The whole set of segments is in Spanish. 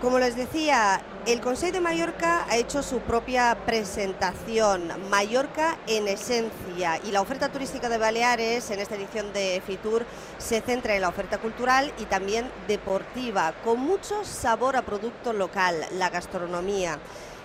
Como les decía, el Consejo de Mallorca ha hecho su propia presentación, Mallorca en esencia, y la oferta turística de Baleares en esta edición de Fitur se centra en la oferta cultural y también deportiva, con mucho sabor a producto local, la gastronomía.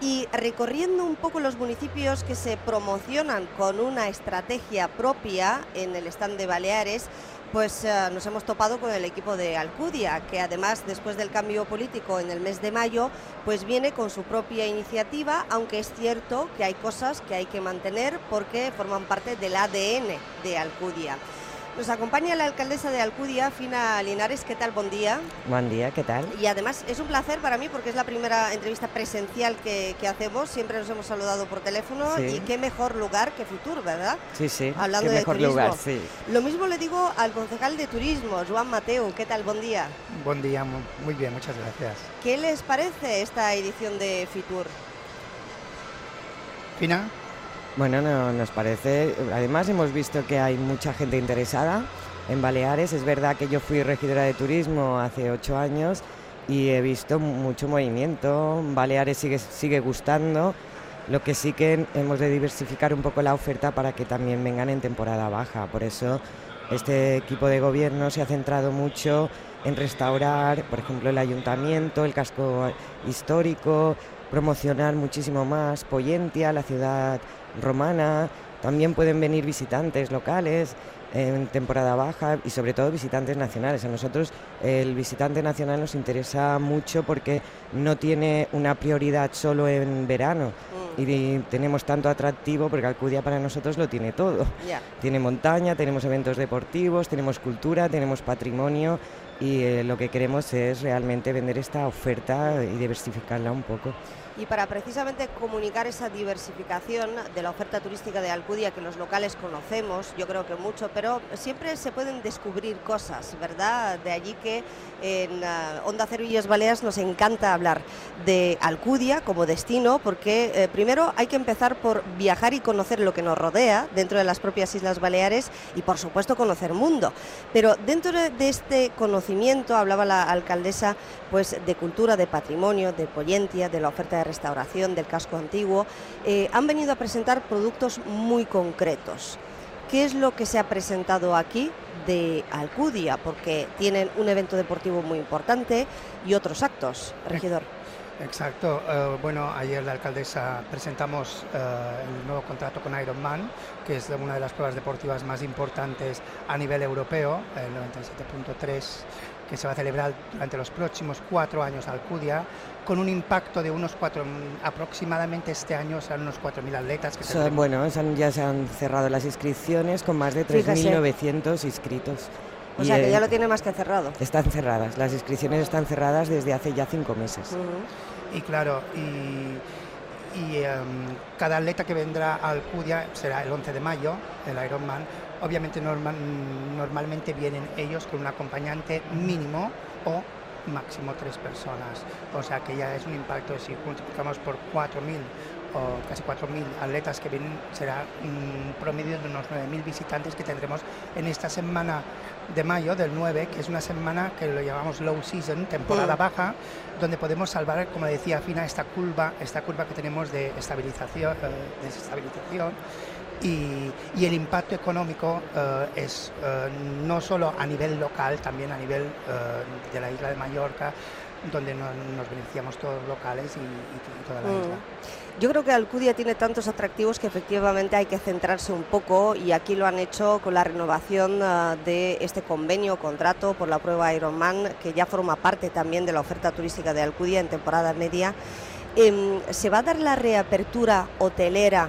Y recorriendo un poco los municipios que se promocionan con una estrategia propia en el stand de Baleares, pues eh, nos hemos topado con el equipo de Alcudia, que además después del cambio político en el mes de mayo, pues viene con su propia iniciativa, aunque es cierto que hay cosas que hay que mantener porque forman parte del ADN de Alcudia. Nos acompaña la alcaldesa de Alcudia, Fina Linares. ¿Qué tal? Buen día. Buen día, ¿qué tal? Y además es un placer para mí porque es la primera entrevista presencial que, hacemos. Siempre nos hemos saludado por teléfono y qué mejor lugar que Futur, ¿verdad? Sí, sí. Hablando qué de mejor turismo. lugar, sí. Lo mismo le digo al concejal de turismo, Juan Mateo. ¿Qué tal? Buen día. Buen día, muy bien, muchas gracias. ¿Qué les parece esta edición de Fitur? Fina. Bueno, no, nos parece, además hemos visto que hay mucha gente interesada en Baleares. Es verdad que yo fui regidora de turismo hace ocho años y he visto mucho movimiento. Baleares sigue, sigue gustando. Lo que sí que hemos de diversificar un poco la oferta para que también vengan en temporada baja. Por eso este equipo de gobierno se ha centrado mucho en restaurar, por ejemplo, el ayuntamiento, el casco histórico, promocionar muchísimo más Poyentia, la ciudad romana. También pueden venir visitantes locales en temporada baja y sobre todo visitantes nacionales. A nosotros el visitante nacional nos interesa mucho porque no tiene una prioridad solo en verano mm. y tenemos tanto atractivo porque Alcudia para nosotros lo tiene todo. Tiene montaña, tenemos eventos deportivos, tenemos cultura, tenemos patrimonio y eh, lo que queremos es realmente vender esta oferta y diversificarla un poco y para precisamente comunicar esa diversificación de la oferta turística de Alcudia que los locales conocemos, yo creo que mucho, pero siempre se pueden descubrir cosas, ¿verdad? De allí que en uh, Onda Cero Baleas nos encanta hablar de Alcudia como destino, porque eh, primero hay que empezar por viajar y conocer lo que nos rodea dentro de las propias Islas Baleares y por supuesto conocer mundo. Pero dentro de este conocimiento, hablaba la alcaldesa, pues de cultura, de patrimonio, de Poyentia, de la oferta de restauración del casco antiguo, eh, han venido a presentar productos muy concretos. ¿Qué es lo que se ha presentado aquí de Alcudia? Porque tienen un evento deportivo muy importante y otros actos, regidor. Exacto. Eh, bueno, ayer la alcaldesa presentamos eh, el nuevo contrato con Ironman, que es una de las pruebas deportivas más importantes a nivel europeo, el 97.3 que se va a celebrar durante los próximos cuatro años Alcudia, con un impacto de unos cuatro, aproximadamente este año serán unos 4.000 atletas. Que bueno, ya se han cerrado las inscripciones con más de 3.900 inscritos. O sea que ya lo tiene más que cerrado. Están cerradas, las inscripciones están cerradas desde hace ya cinco meses. Y claro, y, em, cada atleta que vendrá a Alcudia será el 11 de mayo, el Ironman, Obviamente normalmente vienen ellos con un acompañante mínimo o máximo tres personas. O sea que ya es un impacto, si multiplicamos por 4.000 o casi 4.000 atletas que vienen, será un promedio de unos 9.000 visitantes que tendremos en esta semana de mayo, del 9, que es una semana que lo llamamos low season, temporada baja, donde podemos salvar, como decía Fina, esta curva, esta curva que tenemos de estabilización, eh, desestabilización y, el impacto económico eh, es eh, no solo a nivel local, también a nivel eh, de la isla de Mallorca, donde nos, beneficiamos todos los locales y, toda la mm. isla. Yo creo que Alcudia tiene tantos atractivos que efectivamente hay que centrarse un poco y aquí lo han hecho con la renovación de este convenio, contrato por la prueba Ironman, que ya forma parte también de la oferta turística de Alcudia en temporada media. Em, ¿Se va a dar la reapertura hotelera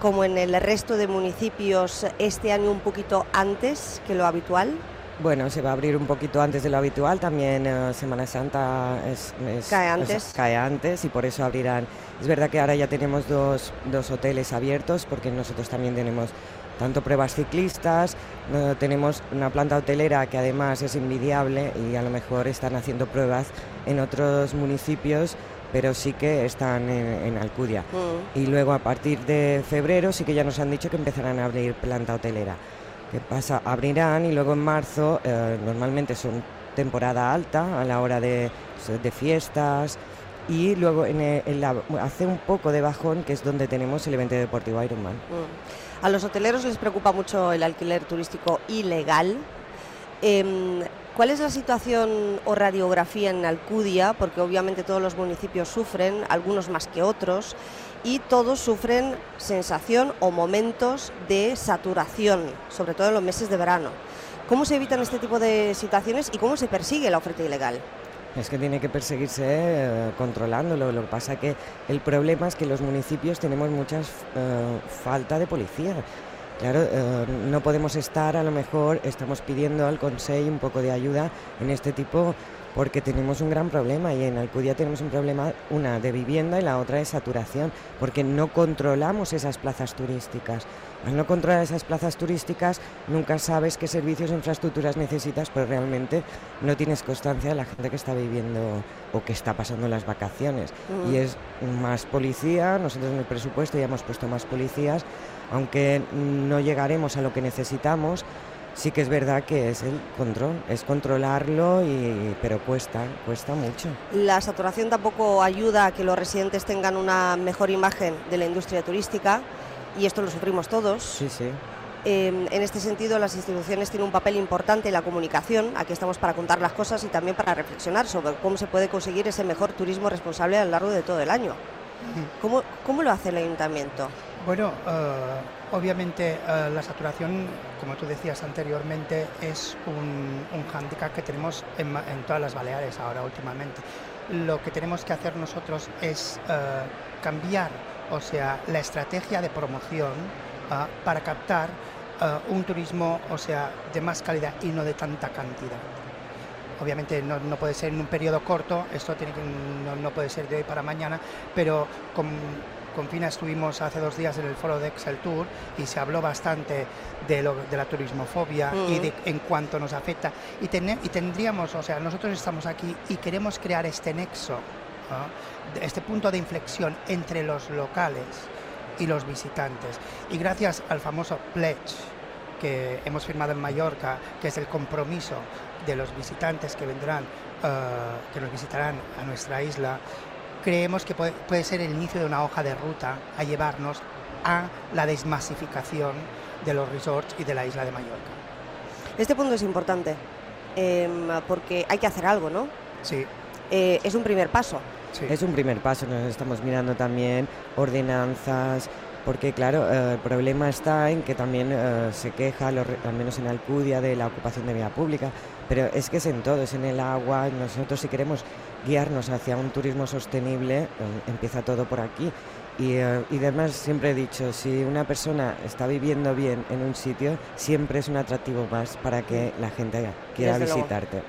como en el resto de municipios este año un poquito antes que lo habitual? Bueno, se va a abrir un poquito antes de lo habitual, también eh, Semana Santa es, cae, antes. cae antes y por eso abrirán. Es verdad que ahora ya tenemos dos, dos hoteles abiertos porque nosotros también tenemos tanto pruebas ciclistas, eh, tenemos una planta hotelera que además es envidiable y a lo mejor están haciendo pruebas en otros municipios pero sí que están en, Alcudia. Mm. Y luego a partir de febrero sí que ya nos han dicho que empezarán a abrir planta hotelera. ¿Qué pasa? Abrirán y luego en marzo, eh, normalmente son temporada alta a la hora de, de fiestas y luego en hace un poco de bajón que es donde tenemos el evento deportivo Ironman. Mm. A los hoteleros les preocupa mucho el alquiler turístico ilegal. Em, ¿Cuál es la situación o radiografía en Alcudia? Porque obviamente todos los municipios sufren, algunos más que otros, y todos sufren sensación o momentos de saturación, sobre todo en los meses de verano. ¿Cómo se evitan este tipo de situaciones y cómo se persigue la oferta ilegal? Es que tiene que perseguirse eh, controlándolo. Lo que pasa que el problema es que los municipios tenemos mucha eh, falta de policía. Claro, eh, no podemos estar, a lo mejor estamos pidiendo al Consejo un poco de ayuda en este tipo porque tenemos un gran problema y en Alcudia tenemos un problema, una de vivienda y la otra de saturación, porque no controlamos esas plazas turísticas. Al no controlar esas plazas turísticas, nunca sabes qué servicios e infraestructuras necesitas, pero realmente no tienes constancia de la gente que está viviendo o que está pasando las vacaciones. Y es más policía, nosotros en el presupuesto ya hemos puesto más policías, aunque no llegaremos a lo que necesitamos, sí que es verdad que es el control, es controlarlo, y, pero cuesta, cuesta mucho. La saturación tampoco ayuda a que los residentes tengan una mejor imagen de la industria turística y esto lo sufrimos todos. Sí, sí. Em, en este sentido, las instituciones tienen un papel importante en la comunicación. Aquí estamos para contar las cosas y también para reflexionar sobre cómo se puede conseguir ese mejor turismo responsable a lo largo de todo el año. ¿Cómo, cómo lo hace el ayuntamiento? Bueno, eh, obviamente eh, la saturación, como tú decías anteriormente, es un, un hándicap que tenemos en, todas las Baleares ahora últimamente. Lo que tenemos que hacer nosotros es eh, cambiar, o sea, la estrategia de promoción para captar un turismo, o sea, de más calidad y no de tanta cantidad obviamente no, puede ser en un periodo corto, esto tiene que, no, puede ser de hoy para mañana, pero con, con Fina estuvimos hace dos días en el foro de Excel Tour y se habló bastante de, lo, de la turismofobia y de en cuanto nos afecta. Y, y tendríamos, o sea, nosotros estamos aquí y queremos crear este nexo, este punto de inflexión entre los locales y los visitantes. Y gracias al famoso pledge que hemos firmado en Mallorca, que es el compromiso de los visitantes que vendrán, eh, que nos visitarán a nuestra isla, creemos que puede, ser el inicio de una hoja de ruta a llevarnos a la desmasificación de los resorts y de la isla de Mallorca. Este punto es importante em, porque hay que hacer algo, ¿no? Sí. Eh, es un primer paso. Es un primer paso, nos estamos mirando también ordenanzas, porque claro, eh, el problema está en que también eh, se queja, al menos en Alcudia, de la ocupación de vía pública, pero es que es en todo, es en el agua, nosotros si queremos guiarnos hacia un turismo sostenible, eh, empieza todo por aquí. Y, uh, y, además siempre he dicho, si una persona está viviendo bien en un sitio, siempre es un atractivo más para que la gente quiera visitarte.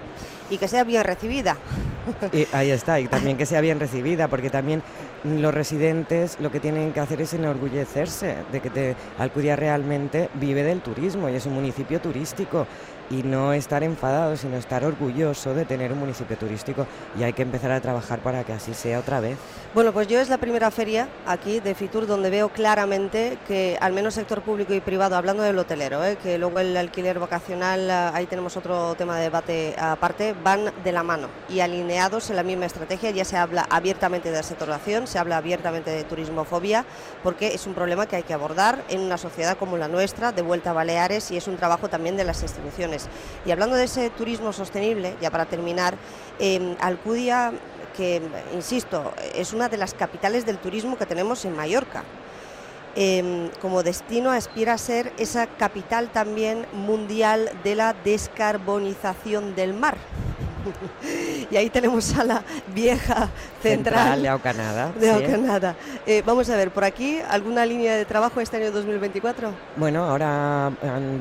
Y que sea bien recibida. Y ahí está, y también que sea bien recibida, porque también los residentes lo que tienen que hacer es enorgullecerse de que te, Alcudia realmente vive del turismo y es un municipio turístico y no estar enfadado, sino estar orgulloso de tener un municipio turístico y hay que empezar a trabajar para que así sea otra vez. Bueno, pues yo es la primera feria aquí de Fitur donde veo claramente que al menos sector público y privado, hablando del hotelero, ¿eh? que luego el alquiler vacacional, ah, ahí tenemos otro tema de debate aparte, van de la mano y alineados en la misma estrategia, ya se habla abiertamente de saturación, se habla abiertamente de turismofobia, porque es un problema que hay que abordar en una sociedad como la nuestra, de vuelta a Baleares, y es un trabajo también de las instituciones. Y hablando de ese turismo sostenible, ya para terminar, eh, Alcudia, que insisto, es una de las capitales del turismo que tenemos en Mallorca. Em, como destino aspira a ser esa capital también mundial de la descarbonización del mar. Y ahí tenemos a la vieja central, de Aucanada. De eh, vamos a ver, por aquí, ¿alguna línea de trabajo este año 2024? Bueno, ahora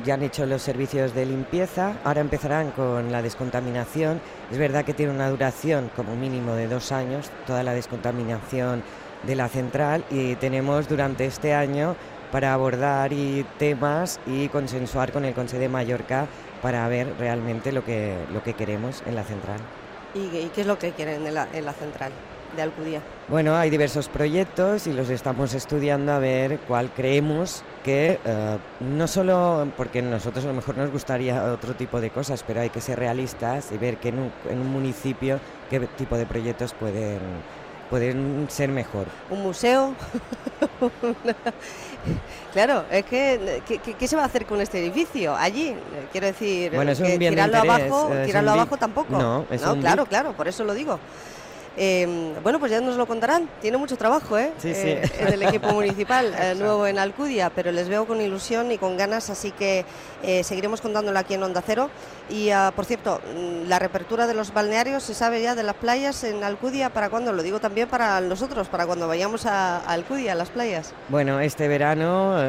ya han hecho los servicios de limpieza, ahora empezarán con la descontaminación. Es verdad que tiene una duración como mínimo de dos años, toda la descontaminación de la central y tenemos durante este año para abordar y temas y consensuar con el Consejo de Mallorca para ver realmente lo que, lo que queremos en la central. ¿Y, qué es lo que quieren en la, en la central? de Alcudia? Bueno, hay diversos proyectos y los estamos estudiando a ver cuál creemos que eh, no solo porque nosotros a lo mejor nos gustaría otro tipo de cosas, pero hay que ser realistas y ver que en un, en un municipio qué tipo de proyectos pueden pueden ser mejor. Un museo. claro, es que ¿qué, se va a hacer con este edificio allí? Quiero decir, bueno, es un bien tirarlo abajo, tirarlo abajo tampoco. No, claro, claro, por eso lo digo. Em, bueno, pues ya nos lo contarán. Tiene mucho trabajo, ¿eh? Sí, sí. Eh, en el equipo municipal eh, nuevo en Alcudia, pero les veo con ilusión y con ganas, así que eh, seguiremos contándolo aquí en Onda Cero. Y, ah, por cierto, mm, la reapertura de los balnearios, ¿se sabe ya de las playas en Alcudia? ¿Para cuándo? Lo digo también para nosotros, para cuando vayamos a, Alcudia, a las playas. Bueno, este verano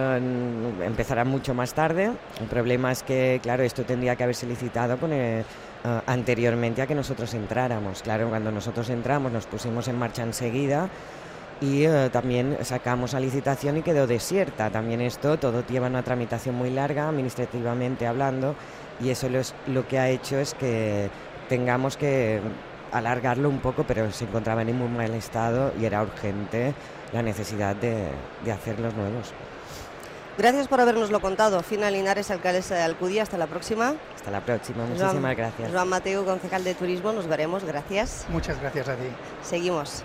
empezará mucho más tarde. El problema es que, claro, esto tendría que haberse licitado con el eh, anteriormente a que nosotros entráramos. Claro, cuando nosotros entramos nos pusimos en marcha enseguida y eh, también sacamos a licitación y quedó desierta. También esto, todo lleva una tramitación muy larga, administrativamente hablando, y eso lo que ha hecho es que tengamos que alargarlo un poco, pero se encontraba en muy mal estado y era urgente la necesidad de hacer los nuevos. Gracias por habernoslo contado. Fina Linares, alcaldesa de Alcudia. Hasta la próxima. Hasta la próxima. Muchísimas gracias. Juan Mateo, concejal de Turismo. Nos veremos. Gracias. Muchas gracias a ti. Seguimos.